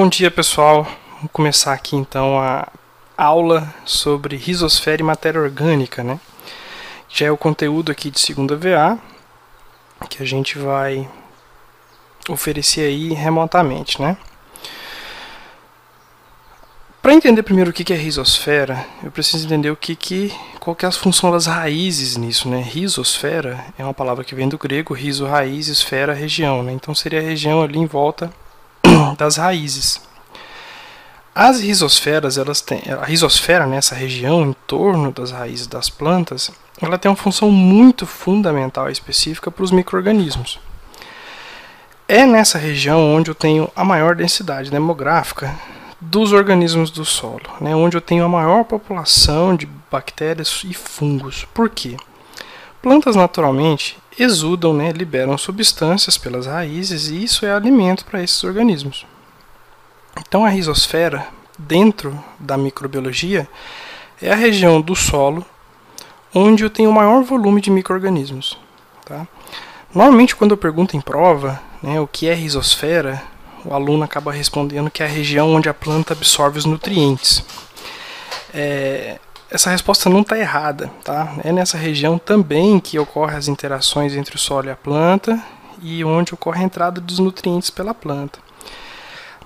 Bom dia pessoal, vamos começar aqui então a aula sobre risosfera e matéria orgânica, né? Já é o conteúdo aqui de segunda VA que a gente vai oferecer aí remotamente, né? Para entender primeiro o que é risosfera, eu preciso entender o que, que qual que é a função das raízes nisso, né? Risosfera é uma palavra que vem do grego, riso raiz, esfera região, né? Então seria a região ali em volta das raízes. As risosferas, elas têm a risosfera nessa né, região em torno das raízes das plantas, ela tem uma função muito fundamental e específica para os microrganismos. É nessa região onde eu tenho a maior densidade demográfica dos organismos do solo, né, onde eu tenho a maior população de bactérias e fungos. Por quê? Plantas naturalmente exudam, né, liberam substâncias pelas raízes e isso é alimento para esses organismos. Então a risosfera, dentro da microbiologia, é a região do solo onde eu tenho o maior volume de microrganismos. Tá? Normalmente quando eu pergunto em prova né, o que é risosfera, o aluno acaba respondendo que é a região onde a planta absorve os nutrientes. É, essa resposta não está errada, tá? É nessa região também que ocorrem as interações entre o solo e a planta e onde ocorre a entrada dos nutrientes pela planta.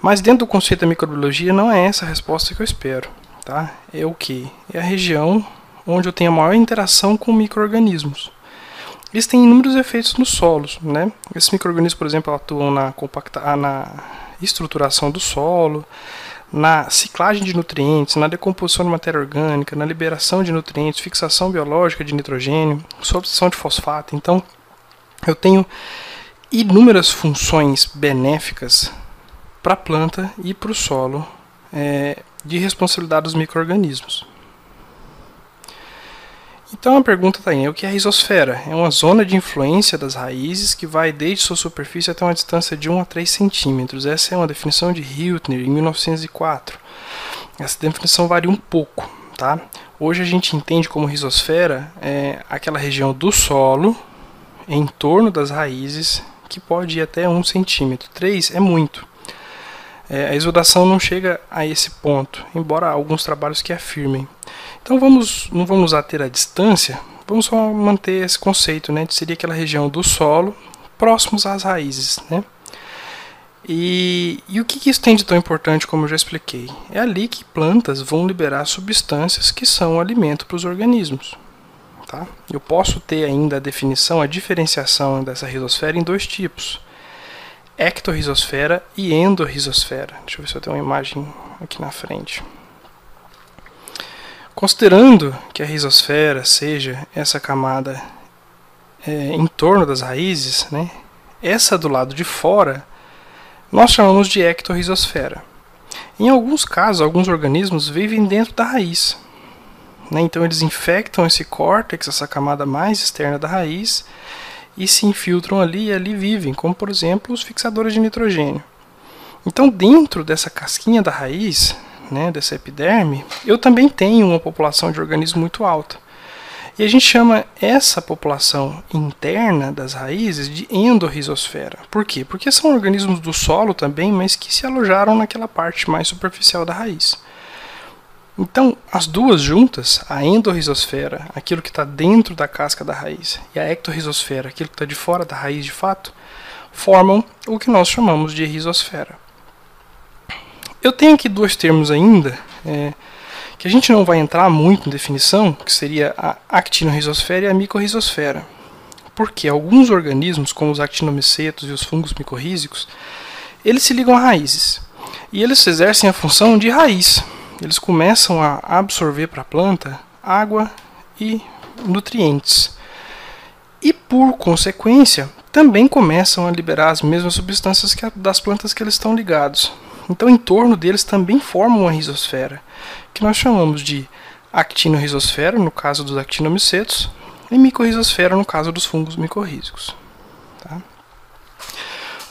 Mas dentro do conceito da microbiologia não é essa a resposta que eu espero, tá? É o que? É a região onde eu tenho a maior interação com micro-organismos. Eles têm inúmeros efeitos nos solos. Né? Esses micro-organismos, por exemplo, atuam na, compacta na estruturação do solo, na ciclagem de nutrientes, na decomposição de matéria orgânica, na liberação de nutrientes, fixação biológica de nitrogênio, substituição de fosfato. Então, eu tenho inúmeras funções benéficas para a planta e para o solo é, de responsabilidade dos micro-organismos. Então a pergunta está aí, o que é a risosfera? É uma zona de influência das raízes que vai desde sua superfície até uma distância de 1 a 3 centímetros. Essa é uma definição de Hiltner, em 1904. Essa definição varia um pouco. Tá? Hoje a gente entende como risosfera é aquela região do solo em torno das raízes que pode ir até 1 centímetro. 3 é muito. É, a exudação não chega a esse ponto, embora alguns trabalhos que afirmem. Então vamos, não vamos ater a distância, vamos só manter esse conceito, né, seria aquela região do solo próximos às raízes, né? E, e o que, que isso tem de tão importante, como eu já expliquei? É ali que plantas vão liberar substâncias que são alimento para os organismos. Tá? Eu posso ter ainda a definição, a diferenciação dessa risosfera em dois tipos ectorrisosfera e endorrisosfera. Deixa eu ver se eu tenho uma imagem aqui na frente. Considerando que a risosfera seja essa camada é, em torno das raízes, né, essa do lado de fora, nós chamamos de ectorrisosfera. Em alguns casos, alguns organismos vivem dentro da raiz. Né, então eles infectam esse córtex, essa camada mais externa da raiz, e se infiltram ali e ali vivem, como por exemplo os fixadores de nitrogênio. Então, dentro dessa casquinha da raiz, né, dessa epiderme, eu também tenho uma população de organismos muito alta. E a gente chama essa população interna das raízes de endorrisosfera. Por quê? Porque são organismos do solo também, mas que se alojaram naquela parte mais superficial da raiz. Então, as duas juntas, a endorrisosfera, aquilo que está dentro da casca da raiz, e a ectorrisosfera, aquilo que está de fora da raiz de fato, formam o que nós chamamos de risosfera. Eu tenho aqui dois termos ainda, é, que a gente não vai entrar muito em definição, que seria a actinorrisosfera e a micorrisosfera. Porque alguns organismos, como os actinomicetos e os fungos micorrízicos, eles se ligam a raízes. E eles exercem a função de raiz, eles começam a absorver para a planta água e nutrientes. E por consequência, também começam a liberar as mesmas substâncias que das plantas que eles estão ligados. Então, em torno deles também formam uma risosfera, que nós chamamos de actinorrisosfera, no caso dos actinomicetos, e micorrisosfera, no caso dos fungos micorrízicos. Tá?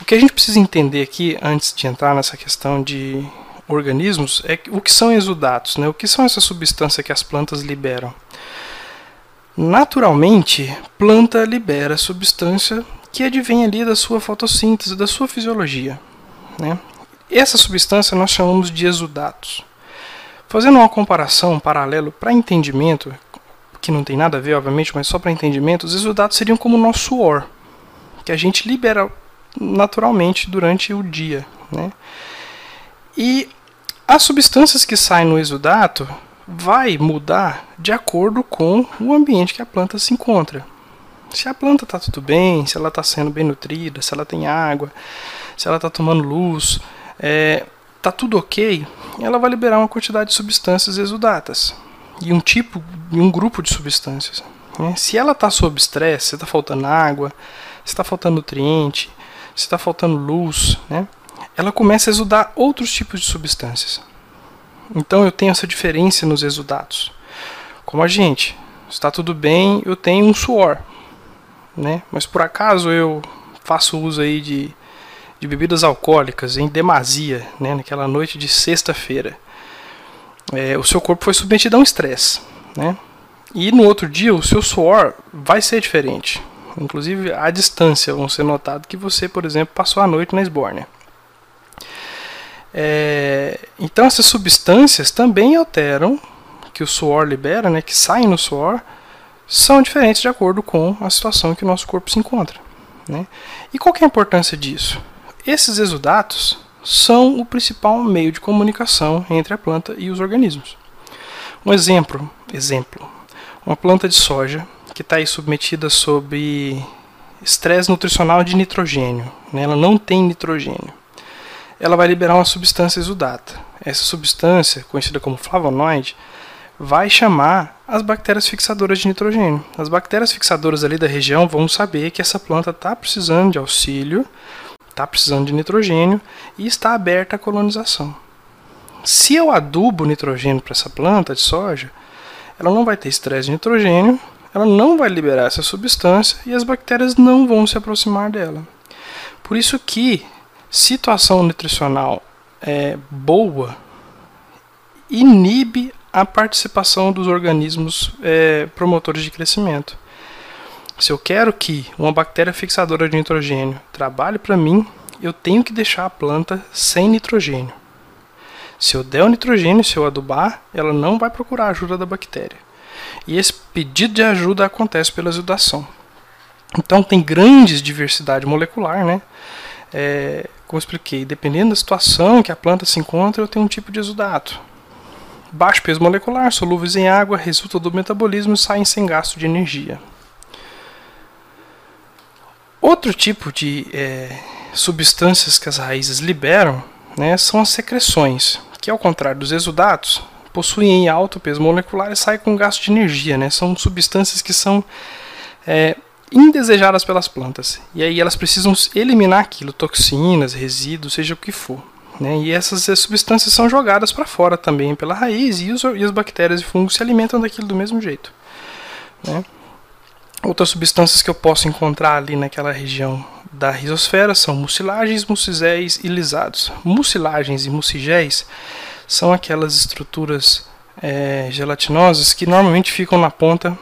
O que a gente precisa entender aqui, antes de entrar nessa questão de organismos é o que são exudatos, né? O que são essas substâncias que as plantas liberam? Naturalmente, planta libera substância que advém ali da sua fotossíntese, da sua fisiologia, né? Essa substância nós chamamos de exudatos. Fazendo uma comparação, um paralelo para entendimento, que não tem nada a ver, obviamente, mas só para entendimento, os exudatos seriam como o nosso suor, que a gente libera naturalmente durante o dia. Né? E as substâncias que saem no exudato vai mudar de acordo com o ambiente que a planta se encontra. Se a planta está tudo bem, se ela está sendo bem nutrida, se ela tem água, se ela está tomando luz, é, tá tudo ok, ela vai liberar uma quantidade de substâncias exudatas e um tipo e um grupo de substâncias. Né? Se ela está sob estresse, se está faltando água, se está faltando nutriente, se está faltando luz, né? ela começa a exudar outros tipos de substâncias. Então eu tenho essa diferença nos exudatos. Como a gente, está tudo bem, eu tenho um suor, né? Mas por acaso eu faço uso aí de, de bebidas alcoólicas em demasia, né? Naquela noite de sexta-feira, é, o seu corpo foi submetido a um estresse, né? E no outro dia o seu suor vai ser diferente. Inclusive a distância vão ser notado que você, por exemplo, passou a noite na esbórnia. É, então essas substâncias também alteram que o suor libera, né, que saem no suor, são diferentes de acordo com a situação que o nosso corpo se encontra. Né? E qual é a importância disso? Esses exudatos são o principal meio de comunicação entre a planta e os organismos. Um exemplo, exemplo, uma planta de soja que está submetida sob estresse nutricional de nitrogênio, né? ela não tem nitrogênio ela vai liberar uma substância exudata. Essa substância, conhecida como flavonoide, vai chamar as bactérias fixadoras de nitrogênio. As bactérias fixadoras ali da região vão saber que essa planta está precisando de auxílio, está precisando de nitrogênio e está aberta à colonização. Se eu adubo nitrogênio para essa planta de soja, ela não vai ter estresse de nitrogênio, ela não vai liberar essa substância e as bactérias não vão se aproximar dela. Por isso que situação nutricional é, boa inibe a participação dos organismos é, promotores de crescimento. Se eu quero que uma bactéria fixadora de nitrogênio trabalhe para mim, eu tenho que deixar a planta sem nitrogênio. Se eu der o nitrogênio, se eu adubar, ela não vai procurar a ajuda da bactéria. E esse pedido de ajuda acontece pela exudação. Então tem grande diversidade molecular, né? É, como eu expliquei, dependendo da situação em que a planta se encontra, eu tenho um tipo de exudato. Baixo peso molecular, solúveis em água, resulta do metabolismo e saem sem gasto de energia. Outro tipo de é, substâncias que as raízes liberam né, são as secreções, que ao contrário dos exudatos, possuem alto peso molecular e saem com gasto de energia. Né, são substâncias que são é, indesejadas pelas plantas. E aí elas precisam eliminar aquilo, toxinas, resíduos, seja o que for. Né? E essas substâncias são jogadas para fora também pela raiz e, os, e as bactérias e fungos se alimentam daquilo do mesmo jeito. Né? Outras substâncias que eu posso encontrar ali naquela região da rizosfera são mucilagens, mucigéis e lisados. Mucilagens e mucigéis são aquelas estruturas é, gelatinosas que normalmente ficam na ponta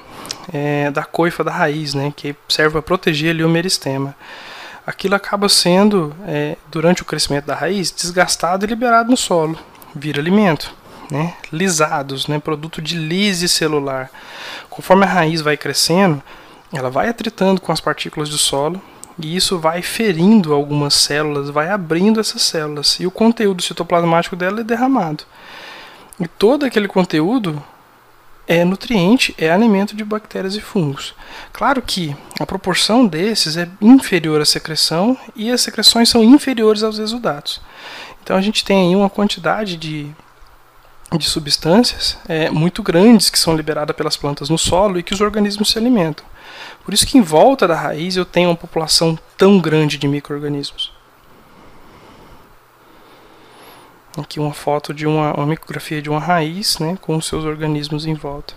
é, da coifa da raiz, né, que serve para proteger ali o meristema. Aquilo acaba sendo, é, durante o crescimento da raiz, desgastado e liberado no solo, vira alimento. Né, lisados, né, produto de lise celular. Conforme a raiz vai crescendo, ela vai atritando com as partículas do solo e isso vai ferindo algumas células, vai abrindo essas células e o conteúdo citoplasmático dela é derramado. E todo aquele conteúdo é nutriente, é alimento de bactérias e fungos. Claro que a proporção desses é inferior à secreção e as secreções são inferiores aos exudatos. Então a gente tem aí uma quantidade de, de substâncias é, muito grandes que são liberadas pelas plantas no solo e que os organismos se alimentam. Por isso que em volta da raiz eu tenho uma população tão grande de micro-organismos. Aqui uma foto de uma, uma micrografia de uma raiz, né, com seus organismos em volta.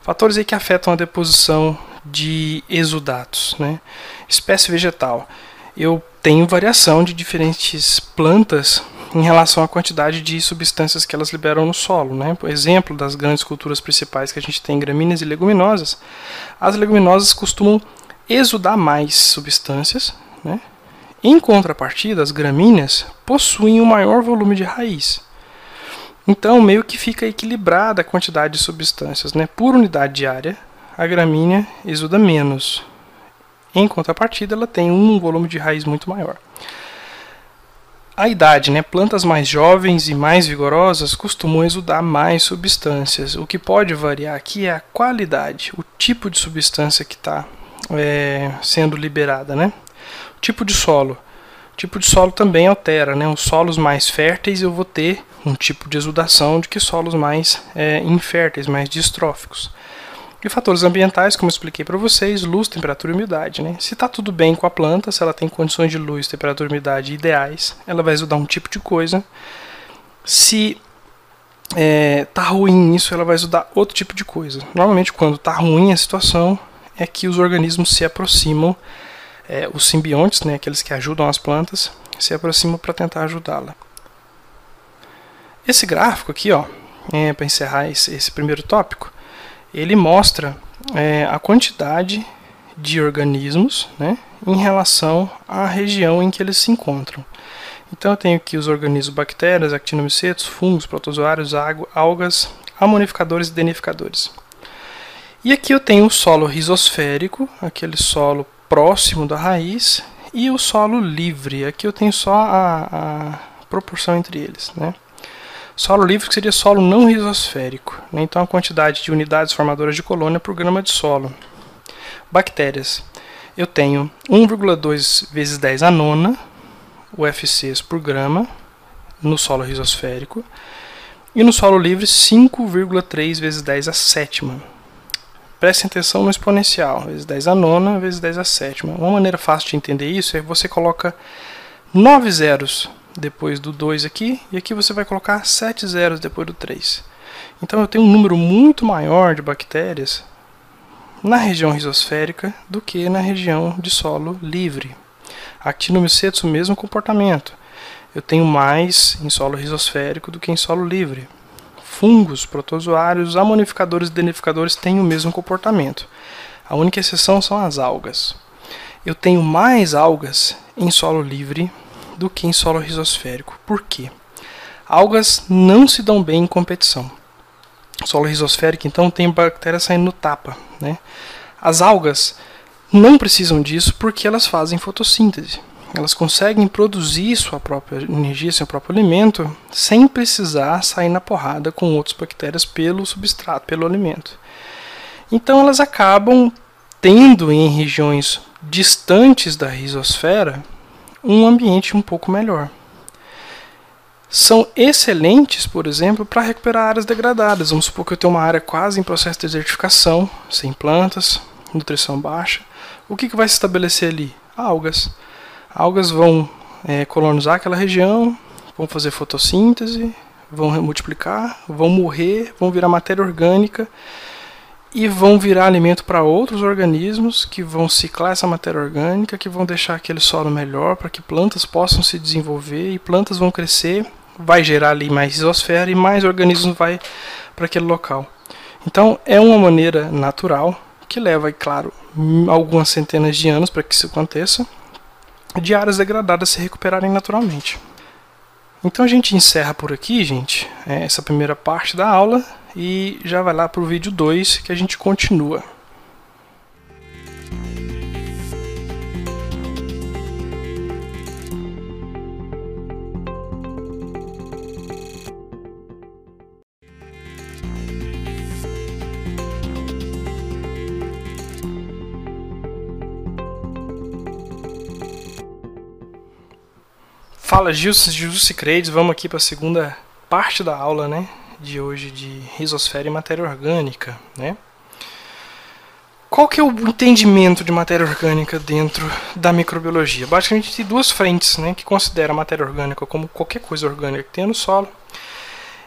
Fatores aí que afetam a deposição de exudatos, né? Espécie vegetal. Eu tenho variação de diferentes plantas em relação à quantidade de substâncias que elas liberam no solo. Né? Por exemplo, das grandes culturas principais que a gente tem, gramíneas e leguminosas, as leguminosas costumam exudar mais substâncias, né? Em contrapartida, as gramíneas possuem um maior volume de raiz. Então, meio que fica equilibrada a quantidade de substâncias. Né? Por unidade de área, a gramínea exuda menos. Em contrapartida, ela tem um volume de raiz muito maior. A idade, né? Plantas mais jovens e mais vigorosas costumam exudar mais substâncias. O que pode variar aqui é a qualidade, o tipo de substância que está é, sendo liberada, né? O tipo de solo. O tipo de solo também altera, né? Os solos mais férteis eu vou ter um tipo de exudação de que solos mais é, inférteis, mais distróficos. E fatores ambientais, como eu expliquei para vocês, luz, temperatura e umidade. Né? Se está tudo bem com a planta, se ela tem condições de luz, temperatura e umidade ideais, ela vai exudar um tipo de coisa. Se é, tá ruim isso, ela vai exudar outro tipo de coisa. Normalmente, quando está ruim a situação, é que os organismos se aproximam, é, os simbiontes, né, aqueles que ajudam as plantas, se aproximam para tentar ajudá-la. Esse gráfico aqui, ó, é, para encerrar esse, esse primeiro tópico, ele mostra é, a quantidade de organismos né, em relação à região em que eles se encontram. Então eu tenho aqui os organismos bactérias, actinomicetos, fungos, protozoários, algas, amonificadores e denificadores. E aqui eu tenho o solo risosférico, aquele solo próximo da raiz, e o solo livre. Aqui eu tenho só a, a proporção entre eles. Né? Solo livre seria solo não risosférico, né? então a quantidade de unidades formadoras de colônia por grama de solo. Bactérias. Eu tenho 1,2 vezes 10 a nona UFCs por grama no solo risosférico e no solo livre 5,3 vezes 10 a sétima. Prestem atenção no exponencial, vezes 10 a nona vezes 10 a sétima. Uma maneira fácil de entender isso é que você coloca 9 zeros depois do 2 aqui, e aqui você vai colocar 7 zeros depois do 3. Então eu tenho um número muito maior de bactérias na região risosférica do que na região de solo livre. Actinomycetus, o mesmo comportamento. Eu tenho mais em solo risosférico do que em solo livre. Fungos, protozoários, amonificadores e denificadores têm o mesmo comportamento. A única exceção são as algas. Eu tenho mais algas em solo livre do que em solo risosférico. Por quê? Algas não se dão bem em competição. solo risosférico, então, tem bactérias saindo no tapa. Né? As algas não precisam disso porque elas fazem fotossíntese. Elas conseguem produzir sua própria energia, seu próprio alimento, sem precisar sair na porrada com outras bactérias pelo substrato, pelo alimento. Então elas acabam tendo em regiões distantes da risosfera um ambiente um pouco melhor. São excelentes, por exemplo, para recuperar áreas degradadas. Vamos supor que eu tenho uma área quase em processo de desertificação, sem plantas, nutrição baixa. O que, que vai se estabelecer ali? Algas. Algas vão é, colonizar aquela região, vão fazer fotossíntese, vão multiplicar, vão morrer, vão virar matéria orgânica e vão virar alimento para outros organismos que vão ciclar essa matéria orgânica, que vão deixar aquele solo melhor para que plantas possam se desenvolver e plantas vão crescer, vai gerar ali mais isosfera e mais organismos vai para aquele local. Então é uma maneira natural que leva, claro, algumas centenas de anos para que isso aconteça, de áreas degradadas se recuperarem naturalmente. Então a gente encerra por aqui, gente, é, essa primeira parte da aula e já vai lá para o vídeo 2 que a gente continua. Fala Gilson, Gilson Credes, vamos aqui para a segunda parte da aula, né, de hoje de risosfera e matéria orgânica, né? Qual que é o entendimento de matéria orgânica dentro da microbiologia? Basicamente tem duas frentes, né, que considera a matéria orgânica como qualquer coisa orgânica que tem no solo.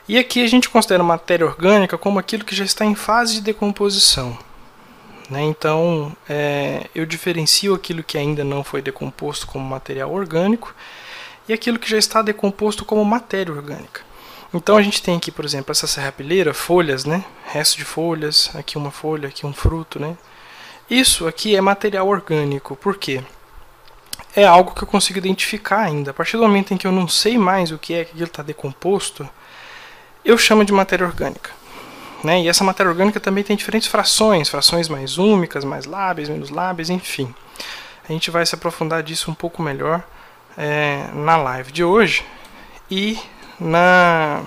E aqui a gente considera a matéria orgânica como aquilo que já está em fase de decomposição. Né? Então, é, eu diferencio aquilo que ainda não foi decomposto como material orgânico e aquilo que já está decomposto como matéria orgânica. Então a gente tem aqui, por exemplo, essa serrapilheira, folhas, né? Resto de folhas, aqui uma folha, aqui um fruto, né? Isso aqui é material orgânico. Por quê? é algo que eu consigo identificar ainda. A partir do momento em que eu não sei mais o que é que aquilo está decomposto, eu chamo de matéria orgânica. Né? E essa matéria orgânica também tem diferentes frações, frações mais úmicas, mais lábeis, menos lábeis, enfim. A gente vai se aprofundar disso um pouco melhor é, na live de hoje e na,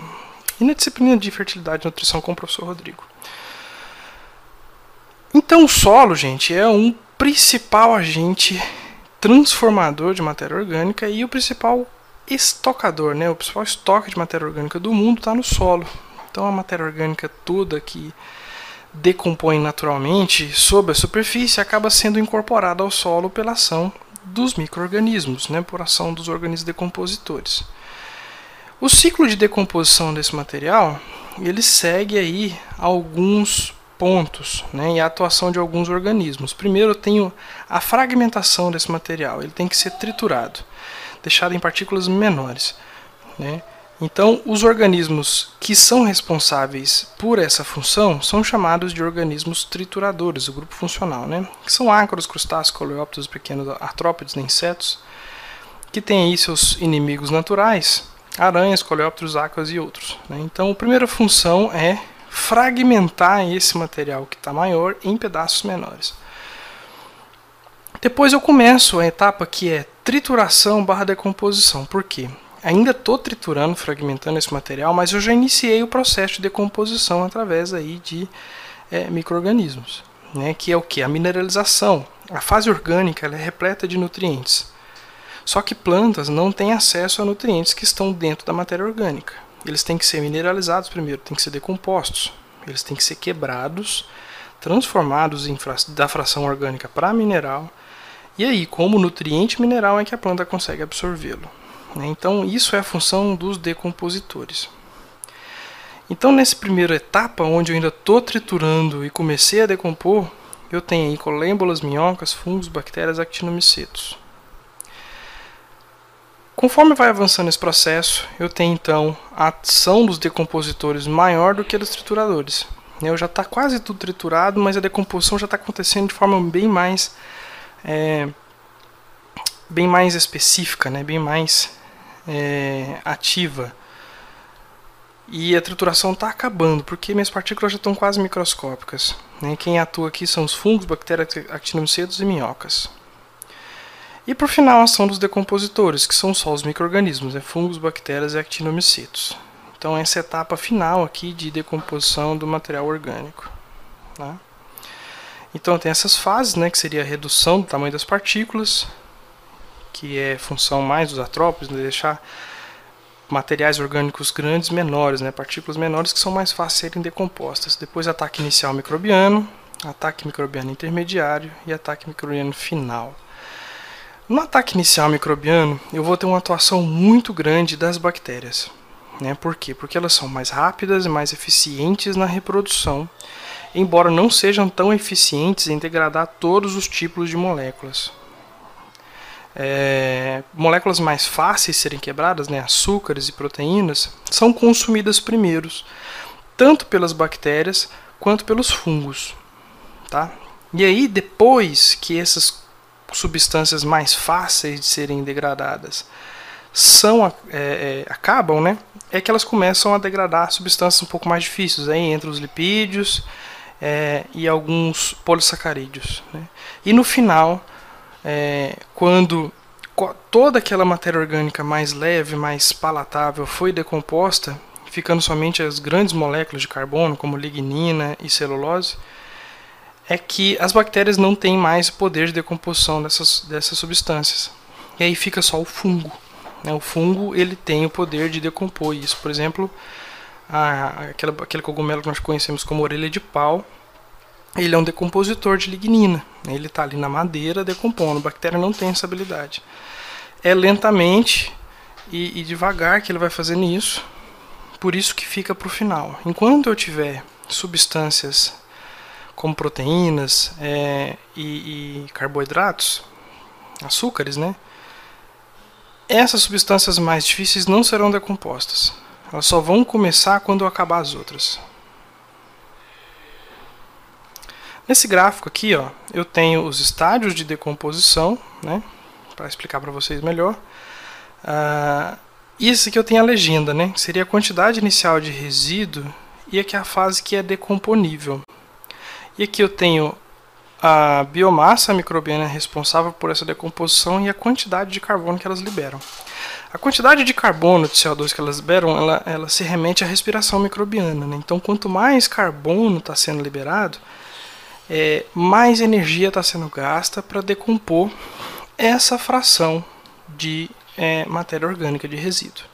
e na disciplina de fertilidade e nutrição com o professor Rodrigo. Então o solo, gente, é um principal agente transformador de matéria orgânica e o principal estocador, né? O principal estoque de matéria orgânica do mundo está no solo. Então a matéria orgânica toda que decompõe naturalmente sob a superfície acaba sendo incorporada ao solo pela ação dos micro-organismos, né? por ação dos organismos decompositores. O ciclo de decomposição desse material ele segue aí alguns pontos né, e a atuação de alguns organismos. Primeiro eu tenho a fragmentação desse material, ele tem que ser triturado, deixado em partículas menores. Né? Então, os organismos que são responsáveis por essa função são chamados de organismos trituradores, o grupo funcional, né? que são ácaros, crustáceos, coleópteros, pequenos artrópodes, né, insetos, que têm aí seus inimigos naturais, aranhas, coleópteros, ácaros e outros. Né? Então, a primeira função é fragmentar esse material que está maior em pedaços menores. Depois eu começo a etapa que é trituração barra decomposição. Por quê? Ainda estou triturando, fragmentando esse material, mas eu já iniciei o processo de decomposição através aí de é, micro-organismos. Né, que é o que? A mineralização. A fase orgânica é repleta de nutrientes. Só que plantas não têm acesso a nutrientes que estão dentro da matéria orgânica eles têm que ser mineralizados primeiro, têm que ser decompostos. Eles têm que ser quebrados, transformados fra da fração orgânica para mineral. E aí, como nutriente mineral é que a planta consegue absorvê-lo. Né? Então, isso é a função dos decompositores. Então, nessa primeira etapa, onde eu ainda estou triturando e comecei a decompor, eu tenho aí colêmbolas, minhocas, fungos, bactérias, actinomicetos. Conforme vai avançando esse processo, eu tenho então a ação dos decompositores maior do que a dos trituradores. Eu já está quase tudo triturado, mas a decomposição já está acontecendo de forma bem mais é, bem mais específica, né? bem mais é, ativa. E a trituração está acabando, porque minhas partículas já estão quase microscópicas. Né? Quem atua aqui são os fungos, bactérias, actinomicetos e minhocas. E por final, a ação dos decompositores, que são só os micro-organismos, né? fungos, bactérias e actinomicetos. Então, essa é a etapa final aqui de decomposição do material orgânico. Né? Então, tem essas fases, né, que seria a redução do tamanho das partículas, que é função mais dos artrópodes, né, deixar materiais orgânicos grandes menores, né, partículas menores que são mais fáceis de serem decompostas. Depois, ataque inicial microbiano, ataque microbiano intermediário e ataque microbiano final. No ataque inicial microbiano, eu vou ter uma atuação muito grande das bactérias. Né? Por quê? Porque elas são mais rápidas e mais eficientes na reprodução, embora não sejam tão eficientes em degradar todos os tipos de moléculas. É, moléculas mais fáceis de serem quebradas, né, açúcares e proteínas, são consumidas primeiros, tanto pelas bactérias quanto pelos fungos. Tá? E aí, depois que essas substâncias mais fáceis de serem degradadas são é, é, acabam, né? É que elas começam a degradar substâncias um pouco mais difíceis, aí entre os lipídios é, e alguns polissacarídeos. Né? E no final, é, quando toda aquela matéria orgânica mais leve, mais palatável foi decomposta, ficando somente as grandes moléculas de carbono, como lignina e celulose, é que as bactérias não têm mais poder de decomposição dessas, dessas substâncias. E aí fica só o fungo. Né? O fungo ele tem o poder de decompor isso. Por exemplo, a, aquela, aquele cogumelo que nós conhecemos como orelha de pau, ele é um decompositor de lignina. Ele está ali na madeira decompondo. A bactéria não tem essa habilidade. É lentamente e, e devagar que ele vai fazendo isso. Por isso que fica para o final. Enquanto eu tiver substâncias como proteínas é, e, e carboidratos, açúcares, né? Essas substâncias mais difíceis não serão decompostas. Elas só vão começar quando acabar as outras. Nesse gráfico aqui, ó, eu tenho os estádios de decomposição, né, para explicar para vocês melhor. Uh, isso aqui eu tenho a legenda, né? Seria a quantidade inicial de resíduo e aqui a fase que é decomponível. E aqui eu tenho a biomassa microbiana responsável por essa decomposição e a quantidade de carbono que elas liberam. A quantidade de carbono de CO2 que elas liberam, ela, ela se remete à respiração microbiana. Né? Então, quanto mais carbono está sendo liberado, é, mais energia está sendo gasta para decompor essa fração de é, matéria orgânica de resíduo.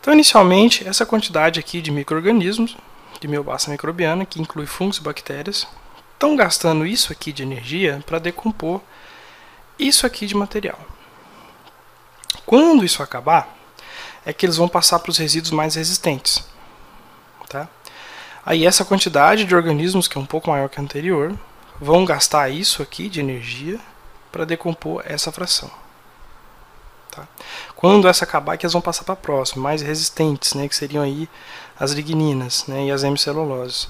Então, inicialmente, essa quantidade aqui de micro-organismos, de biomassa microbiana, que inclui fungos e bactérias, estão gastando isso aqui de energia para decompor isso aqui de material. Quando isso acabar, é que eles vão passar para os resíduos mais resistentes. Aí essa quantidade de organismos, que é um pouco maior que a anterior, vão gastar isso aqui de energia para decompor essa fração. Tá? Quando essa acabar, é que eles vão passar para a próxima, mais resistentes, né, que seriam aí as ligninas né, e as hemiceluloses.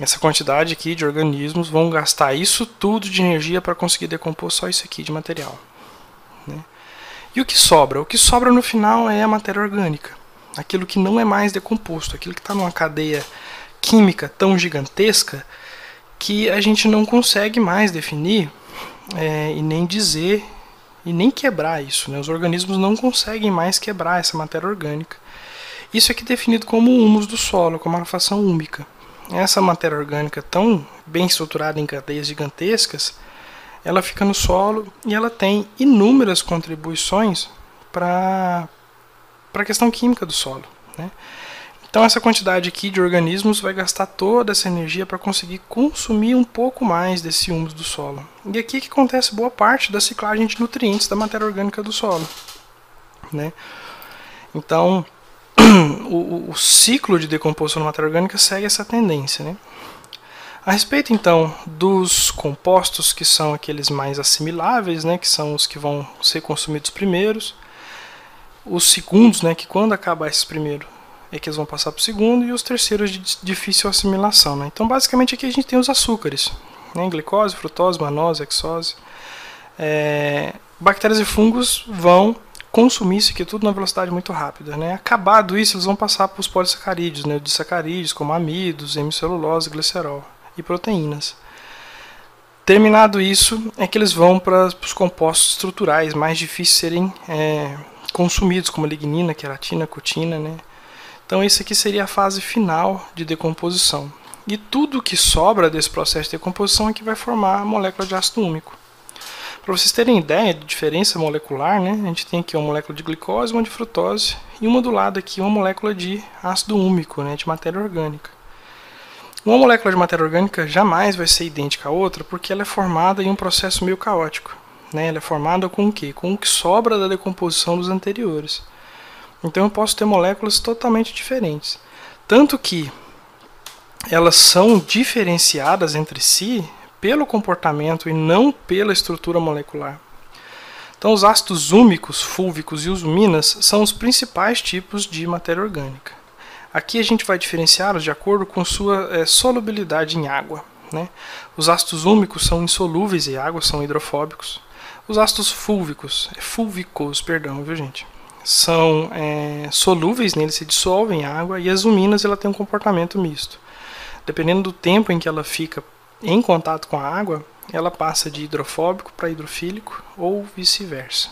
Essa quantidade aqui de organismos vão gastar isso tudo de energia para conseguir decompor só isso aqui de material. Né? E o que sobra? O que sobra no final é a matéria orgânica, aquilo que não é mais decomposto, aquilo que está numa cadeia química tão gigantesca que a gente não consegue mais definir é, e nem dizer e nem quebrar isso. Né? Os organismos não conseguem mais quebrar essa matéria orgânica. Isso aqui é definido como humus do solo, como a fração úmica. Essa matéria orgânica tão bem estruturada em cadeias gigantescas, ela fica no solo e ela tem inúmeras contribuições para a questão química do solo. Né? Então essa quantidade aqui de organismos vai gastar toda essa energia para conseguir consumir um pouco mais desse humus do solo. E aqui que acontece boa parte da ciclagem de nutrientes da matéria orgânica do solo. Né? Então o, o, ciclo de decomposição da matéria orgânica segue essa tendência. Né? A respeito então dos compostos que são aqueles mais assimiláveis, né, que são os que vão ser consumidos primeiros, os segundos, né, que quando acabar esses primeiros é que eles vão passar para o segundo, e os terceiros de difícil assimilação. Né? Então, basicamente, aqui a gente tem os açúcares: né? glicose, frutose, manose, hexose. É, bactérias e fungos vão consumir isso aqui tudo na velocidade muito rápida. Né? Acabado isso, eles vão passar para os polissacarídeos, né? sacarídeos como amidos, hemicelulose, glicerol e proteínas. Terminado isso, é que eles vão para os compostos estruturais mais difíceis de serem é, consumidos, como lignina, queratina, cutina, né? Então, isso aqui seria a fase final de decomposição. E tudo que sobra desse processo de decomposição é que vai formar a molécula de ácido úmico. Para vocês terem ideia de diferença molecular, né, a gente tem aqui uma molécula de glicose, uma de frutose e uma do lado aqui uma molécula de ácido úmico, né, de matéria orgânica. Uma molécula de matéria orgânica jamais vai ser idêntica à outra porque ela é formada em um processo meio caótico. Né? Ela é formada com o quê? Com o que sobra da decomposição dos anteriores. Então eu posso ter moléculas totalmente diferentes. Tanto que elas são diferenciadas entre si pelo comportamento e não pela estrutura molecular. Então, os ácidos úmicos, fúlvicos e os uminas são os principais tipos de matéria orgânica. Aqui a gente vai diferenciá-los de acordo com sua é, solubilidade em água. Né? Os ácidos úmicos são insolúveis em água, são hidrofóbicos. Os ácidos fúlvicos, é fúlvicos, perdão, viu gente? São é, solúveis, né, eles se dissolvem em água, e as uminas ela tem um comportamento misto. Dependendo do tempo em que ela fica em contato com a água, ela passa de hidrofóbico para hidrofílico ou vice-versa.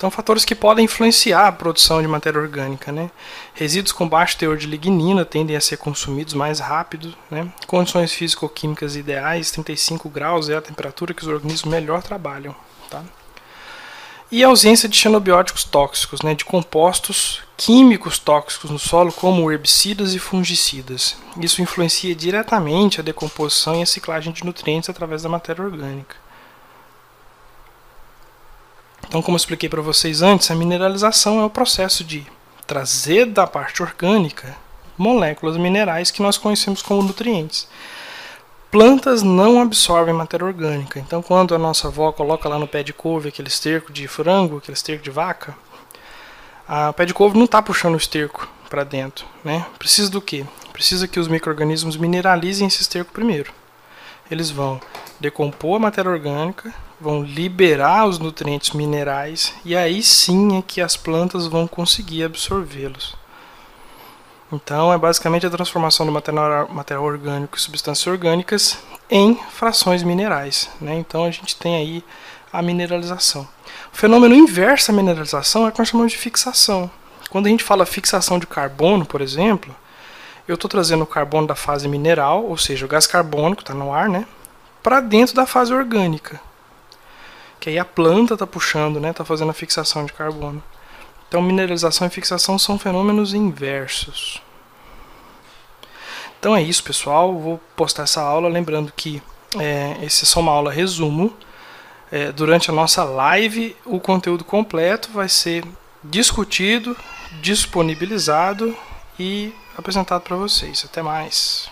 Então, fatores que podem influenciar a produção de matéria orgânica. Né? Resíduos com baixo teor de lignina tendem a ser consumidos mais rápido. Né? Condições físico-químicas ideais, 35 graus é a temperatura que os organismos melhor trabalham. Tá? E a ausência de xenobióticos tóxicos, né? de compostos químicos tóxicos no solo, como herbicidas e fungicidas. Isso influencia diretamente a decomposição e a ciclagem de nutrientes através da matéria orgânica. Então, como eu expliquei para vocês antes, a mineralização é o processo de trazer da parte orgânica moléculas minerais que nós conhecemos como nutrientes. Plantas não absorvem matéria orgânica. Então, quando a nossa avó coloca lá no pé de couve aquele esterco de frango, aquele esterco de vaca, a pé de couve não está puxando o esterco para dentro. Né? Precisa do quê? Precisa que os micro-organismos mineralizem esse esterco primeiro. Eles vão decompor a matéria orgânica, vão liberar os nutrientes minerais e aí sim é que as plantas vão conseguir absorvê-los. Então é basicamente a transformação do material, orgânico e substâncias orgânicas em frações minerais. Né? Então a gente tem aí a mineralização. O fenômeno inverso à mineralização é o que nós chamamos de fixação. Quando a gente fala fixação de carbono, por exemplo, eu estou trazendo o carbono da fase mineral, ou seja, o gás carbônico está no ar, né, para dentro da fase orgânica. Que aí a planta está puxando, está né, tá fazendo a fixação de carbono. Então, mineralização e fixação são fenômenos inversos. Então é isso, pessoal. Vou postar essa aula. Lembrando que é, essa é só uma aula resumo. É, durante a nossa live, o conteúdo completo vai ser discutido, disponibilizado e apresentado para vocês. Até mais.